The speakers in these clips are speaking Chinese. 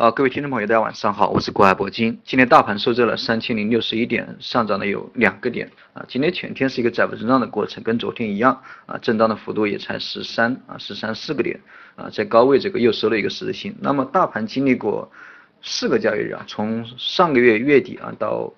啊，各位听众朋友，大家晚上好，我是国海铂金。今天大盘收在了三千零六十一点，上涨的有两个点啊。今天全天是一个窄幅震荡的过程，跟昨天一样啊，震荡的幅度也才十三啊，十三四个点啊，在高位这个又收了一个十字星。那么大盘经历过四个交易日啊，从上个月月底啊到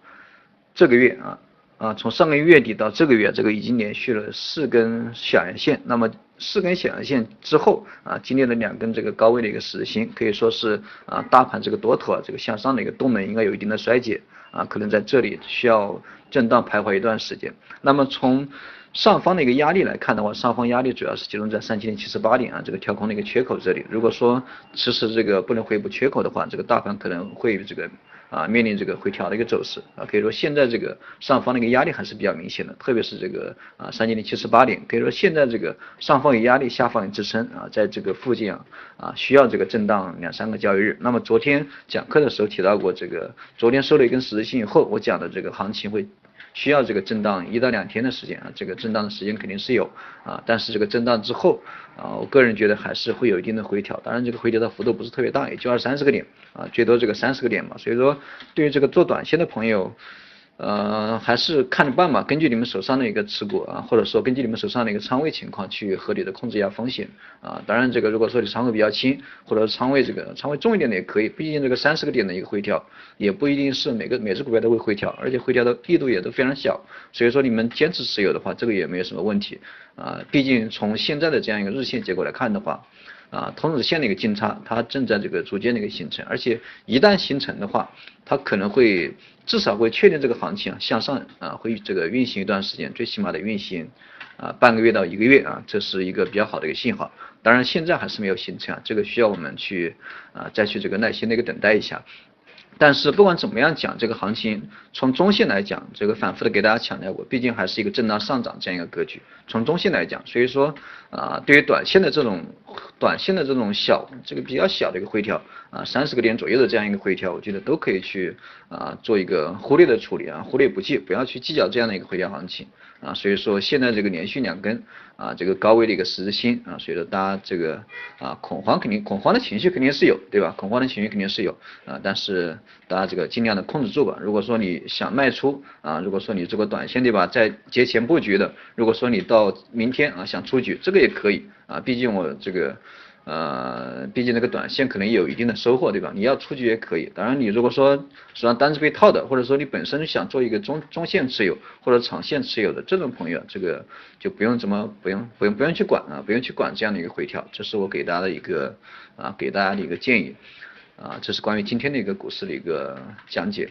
这个月啊。啊，从上个月底到这个月，这个已经连续了四根小阳线。那么四根小阳线之后啊，经历了两根这个高位的一个十字星，可以说是啊，大盘这个多头啊，这个向上的一个动能应该有一定的衰减啊，可能在这里需要震荡徘徊一段时间。那么从上方的一个压力来看的话，上方压力主要是集中在三千零七十八点啊，这个跳空的一个缺口这里。如果说迟迟这个不能回补缺口的话，这个大盘可能会这个。啊，面临这个回调的一个走势啊，可以说现在这个上方的一个压力还是比较明显的，特别是这个啊三千零七十八点，可以说现在这个上方有压力，下方有支撑啊，在这个附近啊啊需要这个震荡两三个交易日。那么昨天讲课的时候提到过，这个昨天收了一根十字星以后，我讲的这个行情会。需要这个震荡一到两天的时间啊，这个震荡的时间肯定是有啊，但是这个震荡之后啊，我个人觉得还是会有一定的回调，当然这个回调的幅度不是特别大，也就二三十个点啊，最多这个三十个点嘛，所以说对于这个做短线的朋友。呃，还是看着办吧，根据你们手上的一个持股啊，或者说根据你们手上的一个仓位情况去合理的控制一下风险啊。当然，这个如果说你仓位比较轻，或者仓位这个仓位重一点的也可以，毕竟这个三十个点的一个回调，也不一定是每个每只股票都会回调，而且回调的力度也都非常小，所以说你们坚持持有的话，这个也没有什么问题啊。毕竟从现在的这样一个日线结果来看的话。啊，同子线的一个金叉，它正在这个逐渐的一个形成，而且一旦形成的话，它可能会至少会确定这个行情啊向上啊会这个运行一段时间，最起码的运行啊半个月到一个月啊，这是一个比较好的一个信号。当然现在还是没有形成啊，这个需要我们去啊再去这个耐心的一个等待一下。但是不管怎么样讲，这个行情从中线来讲，这个反复的给大家强调过，毕竟还是一个震荡上涨这样一个格局。从中线来讲，所以说啊，对于短线的这种短线的这种小这个比较小的一个回调啊，三十个点左右的这样一个回调，我觉得都可以去啊做一个忽略的处理啊，忽略不计，不要去计较这样的一个回调行情啊。所以说现在这个连续两根啊，这个高位的一个十字星啊，所以说大家这个啊恐慌肯定恐慌的情绪肯定是有，对吧？恐慌的情绪肯定是有啊，但是。大家这个尽量的控制住吧。如果说你想卖出啊，如果说你这个短线对吧，在节前布局的，如果说你到明天啊想出局，这个也可以啊。毕竟我这个呃，毕竟那个短线可能有一定的收获对吧？你要出局也可以。当然你如果说手上单子被套的，或者说你本身想做一个中中线持有或者长线持有的这种朋友，这个就不用怎么不用不用不用去管啊，不用去管这样的一个回调。这是我给大家的一个啊给大家的一个建议。啊，这是关于今天的一个股市的一个讲解。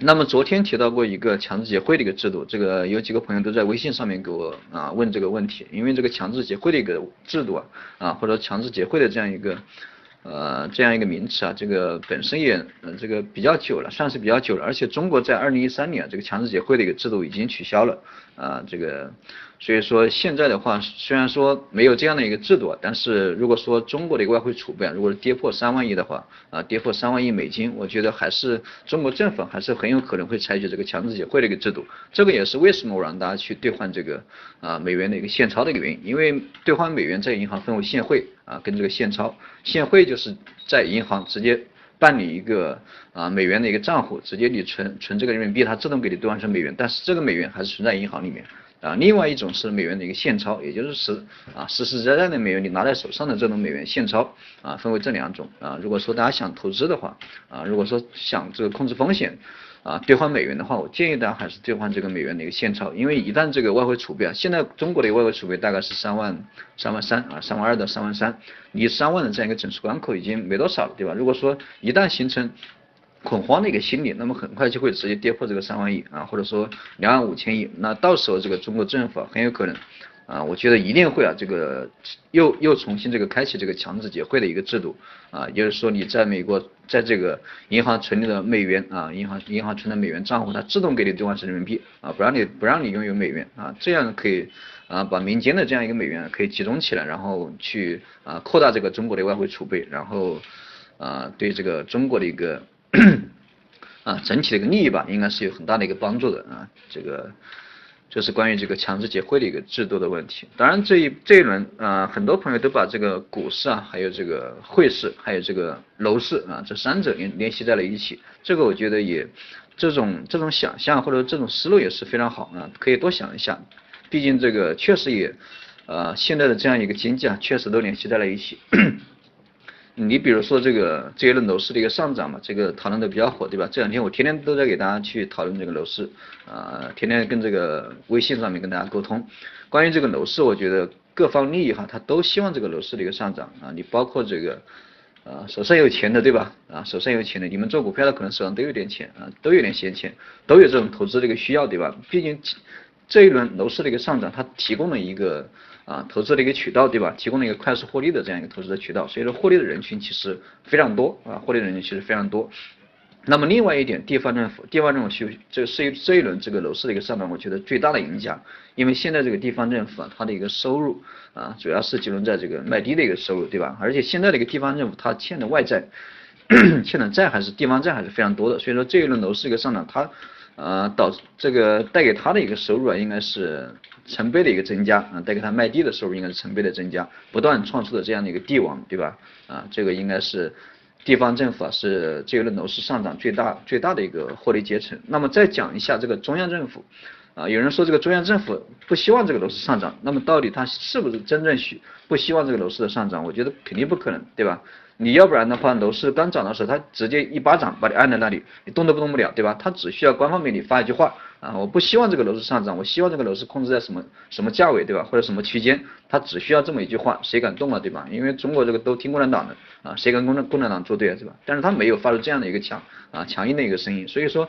那么昨天提到过一个强制结汇的一个制度，这个有几个朋友都在微信上面给我啊问这个问题，因为这个强制结汇的一个制度啊啊或者强制结汇的这样一个。呃，这样一个名词啊，这个本身也这个比较久了，算是比较久了。而且中国在二零一三年啊这个强制结汇的一个制度已经取消了啊，这个所以说现在的话，虽然说没有这样的一个制度，但是如果说中国的一个外汇储备啊，如果是跌破三万亿的话啊，跌破三万亿美金，我觉得还是中国政府还是很有可能会采取这个强制结汇的一个制度。这个也是为什么我让大家去兑换这个啊美元的一个现钞的一个原因，因为兑换美元在银行分为现汇。啊，跟这个现钞，现汇就是在银行直接办理一个啊美元的一个账户，直接你存存这个人民币，它自动给你兑换成美元，但是这个美元还是存在银行里面啊。另外一种是美元的一个现钞，也就是实啊实实在在的美元，你拿在手上的这种美元现钞啊，分为这两种啊。如果说大家想投资的话啊，如果说想这个控制风险。啊，兑换美元的话，我建议大家还是兑换这个美元的一个现钞，因为一旦这个外汇储备啊，现在中国的外汇储备大概是三万三万三啊，三万二到三万三，离三万的这样一个整数关口已经没多少了，对吧？如果说一旦形成恐慌的一个心理，那么很快就会直接跌破这个三万亿啊，或者说两万五千亿，那到时候这个中国政府很有可能。啊，我觉得一定会啊，这个又又重新这个开启这个强制结汇的一个制度啊，也就是说你在美国在这个银行存的美元啊，银行银行存的美元账户，它自动给你兑换成人民币啊，不让你不让你拥有美元啊，这样可以啊把民间的这样一个美元可以集中起来，然后去啊扩大这个中国的外汇储备，然后啊对这个中国的一个 啊整体的一个利益吧，应该是有很大的一个帮助的啊，这个。就是关于这个强制结汇的一个制度的问题。当然这一这一轮啊，很多朋友都把这个股市啊，还有这个汇市，还有这个楼市啊，这三者联联系在了一起。这个我觉得也这种这种想象或者这种思路也是非常好啊，可以多想一下。毕竟这个确实也呃现在的这样一个经济啊，确实都联系在了一起。你比如说这个这一轮楼市的一个上涨嘛，这个讨论的比较火，对吧？这两天我天天都在给大家去讨论这个楼市，啊，天天跟这个微信上面跟大家沟通。关于这个楼市，我觉得各方利益哈，他都希望这个楼市的一个上涨啊。你包括这个，啊，手上有钱的，对吧？啊，手上有钱的，你们做股票的可能手上都有点钱啊，都有点闲钱，都有这种投资的一个需要，对吧？毕竟这一轮楼市的一个上涨，它提供了一个。啊，投资的一个渠道，对吧？提供了一个快速获利的这样一个投资的渠道，所以说获利的人群其实非常多啊，获利的人群其实非常多。那么另外一点，地方政府，地方政府需这是一这一轮这个楼市的一个上涨，我觉得最大的影响，因为现在这个地方政府啊，它的一个收入啊，主要是集中在这个卖地的一个收入，对吧？而且现在的一个地方政府，它欠的外债，欠的债还是地方债还是非常多的，所以说这一轮楼市一个上涨，它呃导这个带给他的一个收入啊，应该是。成倍的一个增加啊，带给他卖地的收入应该是成倍的增加，不断创出的这样的一个地王，对吧？啊，这个应该是地方政府啊，是这一轮楼市上涨最大最大的一个获利阶层。那么再讲一下这个中央政府啊，有人说这个中央政府不希望这个楼市上涨，那么到底他是不是真正许不希望这个楼市的上涨？我觉得肯定不可能，对吧？你要不然的话，楼市刚涨的时候，他直接一巴掌把你按在那里，你动都不动不了，对吧？他只需要官方给你发一句话啊，我不希望这个楼市上涨，我希望这个楼市控制在什么什么价位，对吧？或者什么区间，他只需要这么一句话，谁敢动了，对吧？因为中国这个都听共产党的啊，谁跟共产共产党作对啊，对吧？但是他没有发出这样的一个强啊强硬的一个声音，所以说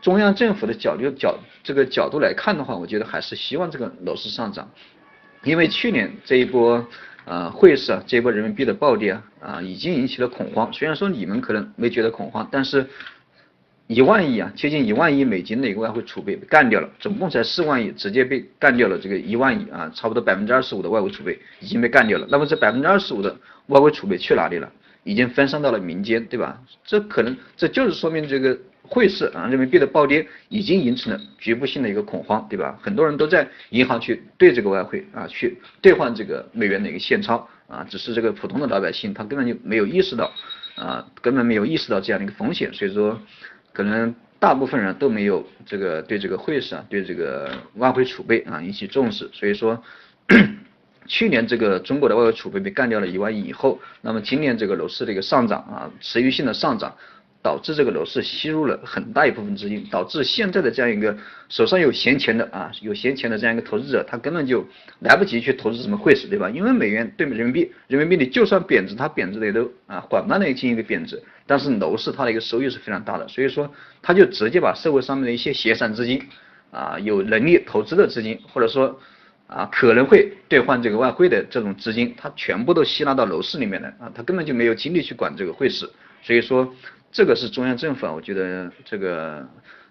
中央政府的角度角这个角度来看的话，我觉得还是希望这个楼市上涨，因为去年这一波。啊，汇市啊，这一波人民币的暴跌啊，啊，已经引起了恐慌。虽然说你们可能没觉得恐慌，但是一万亿啊，接近一万亿美金的一个外汇储备被干掉了，总共才四万亿，直接被干掉了。这个一万亿啊，差不多百分之二十五的外汇储备已经被干掉了。那么这百分之二十五的外汇储备去哪里了？已经分散到了民间，对吧？这可能这就是说明这个。汇市啊，人民币的暴跌已经引起了局部性的一个恐慌，对吧？很多人都在银行去兑这个外汇啊，去兑换这个美元的一个现钞啊，只是这个普通的老百姓他根本就没有意识到啊，根本没有意识到这样的一个风险，所以说可能大部分人都没有这个对这个汇市啊，对这个外汇储备啊引起重视，所以说 去年这个中国的外汇储备被干掉了一万亿以后，那么今年这个楼市的一个上涨啊，持续性的上涨。导致这个楼市吸入了很大一部分资金，导致现在的这样一个手上有闲钱的啊，有闲钱的这样一个投资者，他根本就来不及去投资什么汇市，对吧？因为美元对人民币，人民币你就算贬值，它贬值的也都啊缓慢的进行一个贬值，但是楼市它的一个收益是非常大的，所以说他就直接把社会上面的一些闲散资金啊，有能力投资的资金，或者说啊可能会兑换这个外汇的这种资金，它全部都吸纳到楼市里面来啊，他根本就没有精力去管这个汇市，所以说。这个是中央政府啊，我觉得这个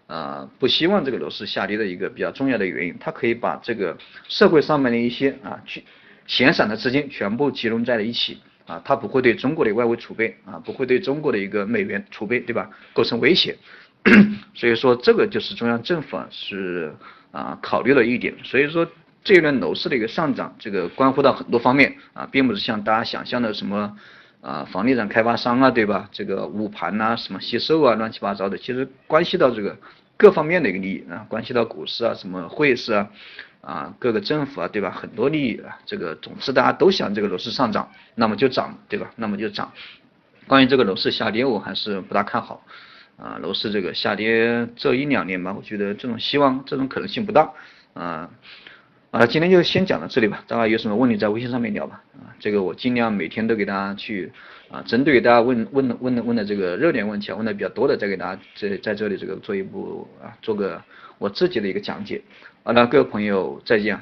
啊不希望这个楼市下跌的一个比较重要的原因，它可以把这个社会上面的一些啊去闲散的资金全部集中在了一起啊，它不会对中国的外汇储备啊，不会对中国的一个美元储备对吧构成威胁，所以说这个就是中央政府啊是啊考虑了一点，所以说这一轮楼市的一个上涨，这个关乎到很多方面啊，并不是像大家想象的什么。啊，房地产开发商啊，对吧？这个捂盘呐，什么吸收啊，乱七八糟的，其实关系到这个各方面的一个利益啊，关系到股市啊，什么汇市啊，啊，各个政府啊，对吧？很多利益啊，这个总之大家都想这个楼市上涨，那么就涨，对吧？那么就涨。关于这个楼市下跌，我还是不大看好啊，楼市这个下跌这一两年吧，我觉得这种希望，这种可能性不大啊。啊，今天就先讲到这里吧，大家有什么问题在微信上面聊吧。啊，这个我尽量每天都给大家去啊，针对大家问问的问的问的这个热点问题啊，问的比较多的，再给大家在在这里这个做一步啊，做个我自己的一个讲解。啊，那，各位朋友再见。